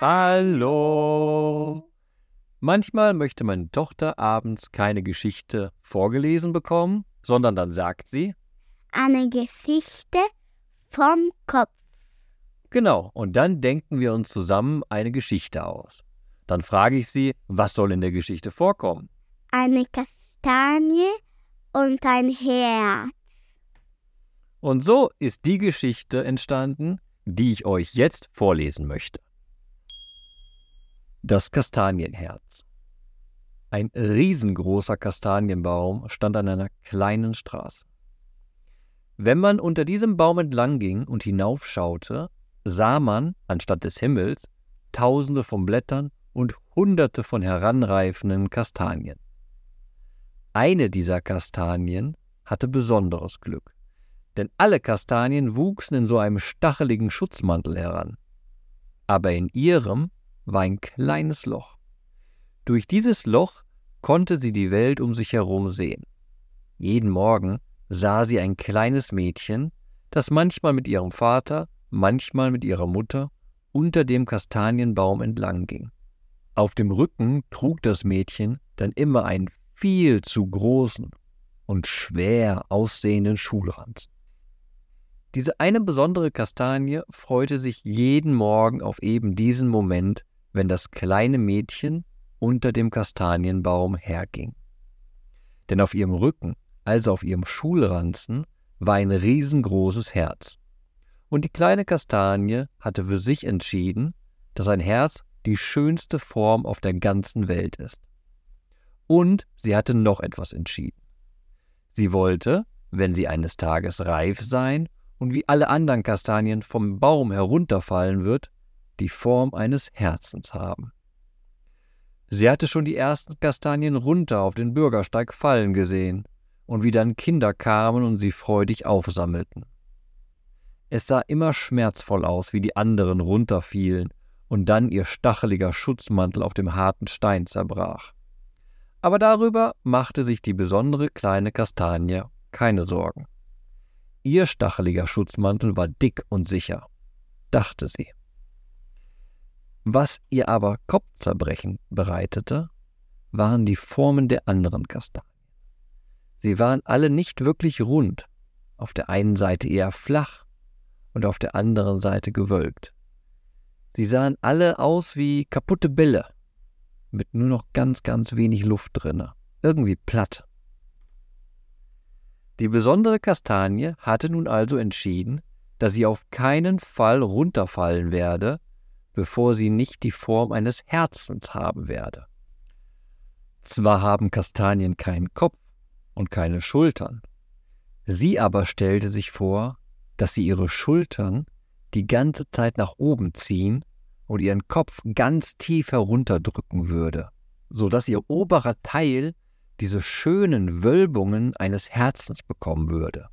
Hallo. Manchmal möchte meine Tochter abends keine Geschichte vorgelesen bekommen, sondern dann sagt sie Eine Geschichte vom Kopf. Genau, und dann denken wir uns zusammen eine Geschichte aus. Dann frage ich sie, was soll in der Geschichte vorkommen? Eine Kastanie und ein Herz. Und so ist die Geschichte entstanden, die ich euch jetzt vorlesen möchte. Das Kastanienherz. Ein riesengroßer Kastanienbaum stand an einer kleinen Straße. Wenn man unter diesem Baum entlang ging und hinaufschaute, sah man, anstatt des Himmels, Tausende von Blättern und Hunderte von heranreifenden Kastanien. Eine dieser Kastanien hatte besonderes Glück, denn alle Kastanien wuchsen in so einem stacheligen Schutzmantel heran. Aber in ihrem war ein kleines Loch. Durch dieses Loch konnte sie die Welt um sich herum sehen. Jeden Morgen sah sie ein kleines Mädchen, das manchmal mit ihrem Vater, manchmal mit ihrer Mutter unter dem Kastanienbaum entlang ging. Auf dem Rücken trug das Mädchen dann immer einen viel zu großen und schwer aussehenden Schulranzen. Diese eine besondere Kastanie freute sich jeden Morgen auf eben diesen Moment, wenn das kleine Mädchen unter dem Kastanienbaum herging. Denn auf ihrem Rücken, also auf ihrem Schulranzen, war ein riesengroßes Herz. Und die kleine Kastanie hatte für sich entschieden, dass ein Herz die schönste Form auf der ganzen Welt ist. Und sie hatte noch etwas entschieden. Sie wollte, wenn sie eines Tages reif sein und wie alle anderen Kastanien vom Baum herunterfallen wird, die Form eines Herzens haben. Sie hatte schon die ersten Kastanien runter auf den Bürgersteig fallen gesehen und wie dann Kinder kamen und sie freudig aufsammelten. Es sah immer schmerzvoll aus, wie die anderen runterfielen und dann ihr stacheliger Schutzmantel auf dem harten Stein zerbrach. Aber darüber machte sich die besondere kleine Kastanie keine Sorgen. Ihr stacheliger Schutzmantel war dick und sicher, dachte sie. Was ihr aber Kopfzerbrechen bereitete, waren die Formen der anderen Kastanien. Sie waren alle nicht wirklich rund, auf der einen Seite eher flach und auf der anderen Seite gewölbt. Sie sahen alle aus wie kaputte Bälle, mit nur noch ganz, ganz wenig Luft drinne, irgendwie platt. Die besondere Kastanie hatte nun also entschieden, dass sie auf keinen Fall runterfallen werde, bevor sie nicht die Form eines Herzens haben werde. Zwar haben Kastanien keinen Kopf und keine Schultern, sie aber stellte sich vor, dass sie ihre Schultern die ganze Zeit nach oben ziehen und ihren Kopf ganz tief herunterdrücken würde, so dass ihr oberer Teil diese schönen Wölbungen eines Herzens bekommen würde.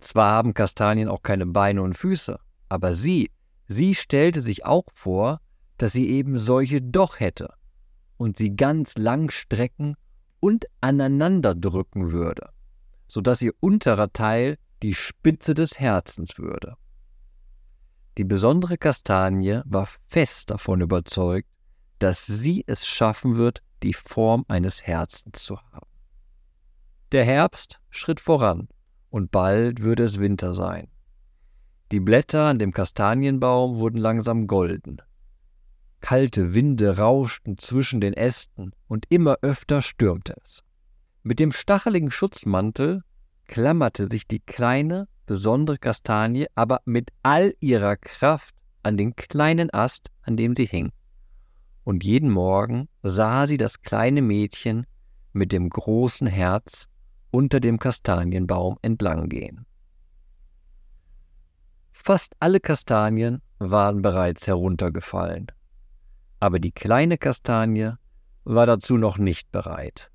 Zwar haben Kastanien auch keine Beine und Füße, aber sie Sie stellte sich auch vor, dass sie eben solche doch hätte und sie ganz lang strecken und aneinander drücken würde, so dass ihr unterer Teil die Spitze des Herzens würde. Die besondere Kastanie war fest davon überzeugt, dass sie es schaffen wird, die Form eines Herzens zu haben. Der Herbst schritt voran, und bald würde es Winter sein. Die Blätter an dem Kastanienbaum wurden langsam golden. Kalte Winde rauschten zwischen den Ästen und immer öfter stürmte es. Mit dem stacheligen Schutzmantel klammerte sich die kleine, besondere Kastanie aber mit all ihrer Kraft an den kleinen Ast, an dem sie hing. Und jeden Morgen sah sie das kleine Mädchen mit dem großen Herz unter dem Kastanienbaum entlanggehen. Fast alle Kastanien waren bereits heruntergefallen. Aber die kleine Kastanie war dazu noch nicht bereit.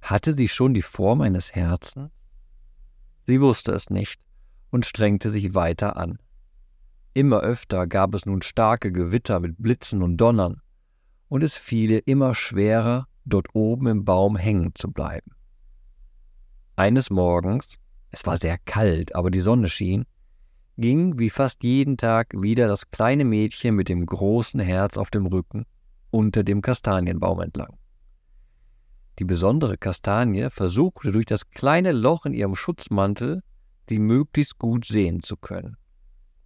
Hatte sie schon die Form eines Herzens? Sie wusste es nicht und strengte sich weiter an. Immer öfter gab es nun starke Gewitter mit Blitzen und Donnern, und es fiel immer schwerer, dort oben im Baum hängen zu bleiben. Eines Morgens, es war sehr kalt, aber die Sonne schien, ging wie fast jeden Tag wieder das kleine Mädchen mit dem großen Herz auf dem Rücken unter dem Kastanienbaum entlang. Die besondere Kastanie versuchte durch das kleine Loch in ihrem Schutzmantel, sie möglichst gut sehen zu können.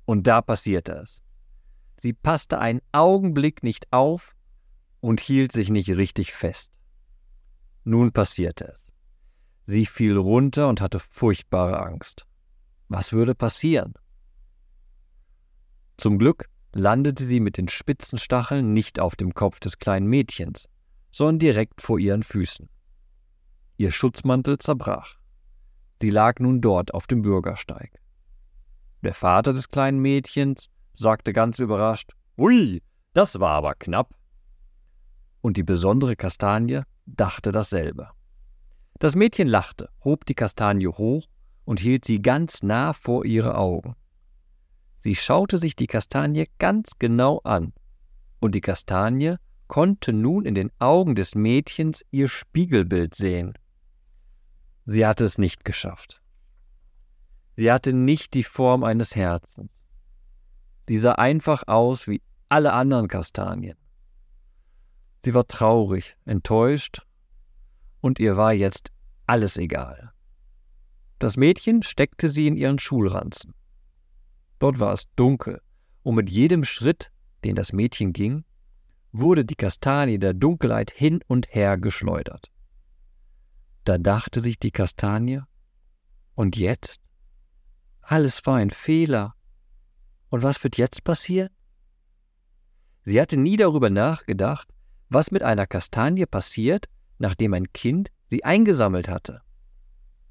Und da passierte es. Sie passte einen Augenblick nicht auf und hielt sich nicht richtig fest. Nun passierte es. Sie fiel runter und hatte furchtbare Angst. Was würde passieren? Zum Glück landete sie mit den spitzen Stacheln nicht auf dem Kopf des kleinen Mädchens, sondern direkt vor ihren Füßen. Ihr Schutzmantel zerbrach. Sie lag nun dort auf dem Bürgersteig. Der Vater des kleinen Mädchens sagte ganz überrascht, Ui, das war aber knapp. Und die besondere Kastanie dachte dasselbe. Das Mädchen lachte, hob die Kastanie hoch und hielt sie ganz nah vor ihre Augen. Sie schaute sich die Kastanie ganz genau an, und die Kastanie konnte nun in den Augen des Mädchens ihr Spiegelbild sehen. Sie hatte es nicht geschafft. Sie hatte nicht die Form eines Herzens. Sie sah einfach aus wie alle anderen Kastanien. Sie war traurig, enttäuscht, und ihr war jetzt alles egal. Das Mädchen steckte sie in ihren Schulranzen. Dort war es dunkel, und mit jedem Schritt, den das Mädchen ging, wurde die Kastanie der Dunkelheit hin und her geschleudert. Da dachte sich die Kastanie, und jetzt? Alles war ein Fehler. Und was wird jetzt passieren? Sie hatte nie darüber nachgedacht, was mit einer Kastanie passiert, nachdem ein Kind sie eingesammelt hatte.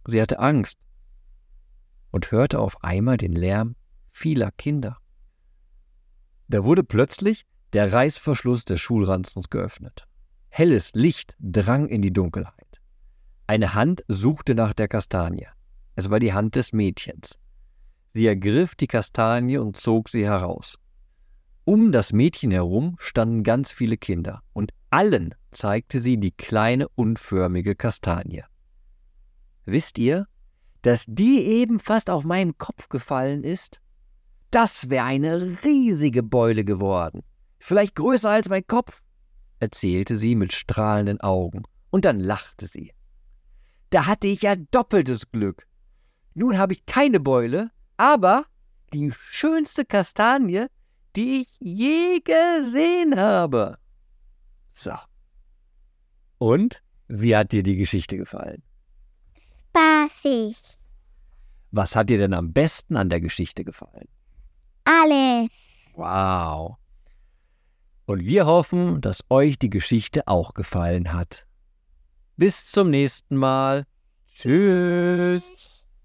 Sie hatte Angst und hörte auf einmal den Lärm vieler Kinder. Da wurde plötzlich der Reißverschluss des Schulranzens geöffnet. Helles Licht drang in die Dunkelheit. Eine Hand suchte nach der Kastanie. Es war die Hand des Mädchens. Sie ergriff die Kastanie und zog sie heraus. Um das Mädchen herum standen ganz viele Kinder, und allen zeigte sie die kleine unförmige Kastanie. Wisst ihr, dass die eben fast auf meinen Kopf gefallen ist? Das wäre eine riesige Beule geworden, vielleicht größer als mein Kopf, erzählte sie mit strahlenden Augen, und dann lachte sie. Da hatte ich ja doppeltes Glück. Nun habe ich keine Beule, aber die schönste Kastanie, die ich je gesehen habe. So. Und wie hat dir die Geschichte gefallen? Spaßig. Was hat dir denn am besten an der Geschichte gefallen? Alles. Wow. Und wir hoffen, dass euch die Geschichte auch gefallen hat. Bis zum nächsten Mal. Tschüss.